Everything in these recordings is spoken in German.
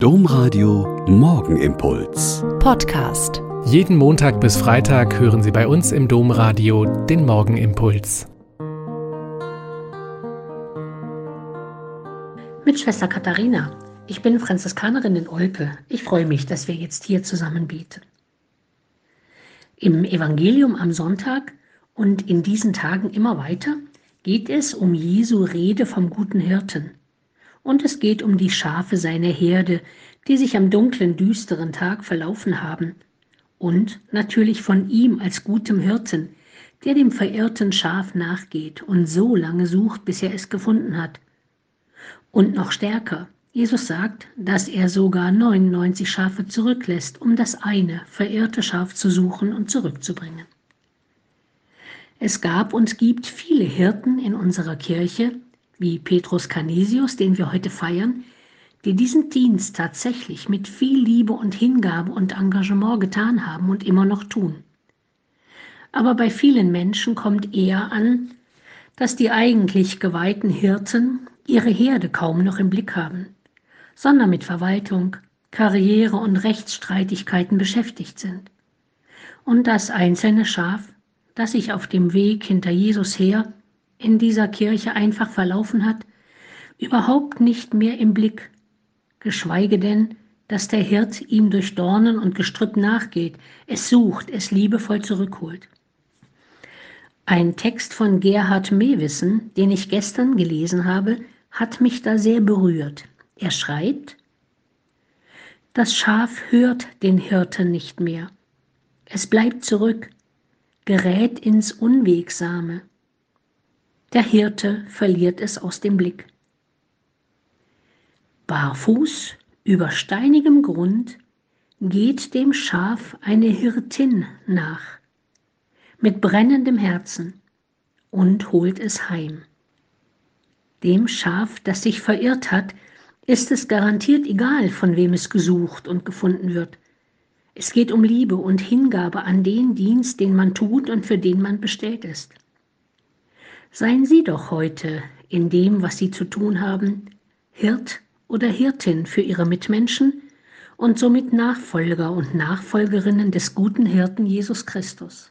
Domradio Morgenimpuls. Podcast. Jeden Montag bis Freitag hören Sie bei uns im Domradio den Morgenimpuls. Mit Schwester Katharina. Ich bin Franziskanerin in Olpe. Ich freue mich, dass wir jetzt hier zusammen beten. Im Evangelium am Sonntag und in diesen Tagen immer weiter geht es um Jesu Rede vom guten Hirten und es geht um die Schafe seiner Herde, die sich am dunklen, düsteren Tag verlaufen haben, und natürlich von ihm als gutem Hirten, der dem verirrten Schaf nachgeht und so lange sucht, bis er es gefunden hat. Und noch stärker, Jesus sagt, dass er sogar 99 Schafe zurücklässt, um das eine verirrte Schaf zu suchen und zurückzubringen. Es gab und gibt viele Hirten in unserer Kirche, wie Petrus Canisius, den wir heute feiern, die diesen Dienst tatsächlich mit viel Liebe und Hingabe und Engagement getan haben und immer noch tun. Aber bei vielen Menschen kommt eher an, dass die eigentlich geweihten Hirten ihre Herde kaum noch im Blick haben, sondern mit Verwaltung, Karriere und Rechtsstreitigkeiten beschäftigt sind. Und das einzelne Schaf, das sich auf dem Weg hinter Jesus her in dieser Kirche einfach verlaufen hat, überhaupt nicht mehr im Blick, geschweige denn, dass der Hirt ihm durch Dornen und Gestrüpp nachgeht, es sucht, es liebevoll zurückholt. Ein Text von Gerhard Mewissen, den ich gestern gelesen habe, hat mich da sehr berührt. Er schreibt, das Schaf hört den Hirten nicht mehr. Es bleibt zurück, gerät ins Unwegsame, der Hirte verliert es aus dem Blick. Barfuß über steinigem Grund geht dem Schaf eine Hirtin nach, mit brennendem Herzen, und holt es heim. Dem Schaf, das sich verirrt hat, ist es garantiert egal, von wem es gesucht und gefunden wird. Es geht um Liebe und Hingabe an den Dienst, den man tut und für den man bestellt ist. Seien Sie doch heute in dem, was Sie zu tun haben, Hirt oder Hirtin für Ihre Mitmenschen und somit Nachfolger und Nachfolgerinnen des guten Hirten Jesus Christus.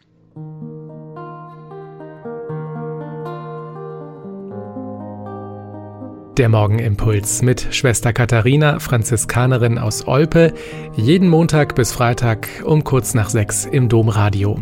Der Morgenimpuls mit Schwester Katharina, Franziskanerin aus Olpe, jeden Montag bis Freitag um kurz nach sechs im Domradio.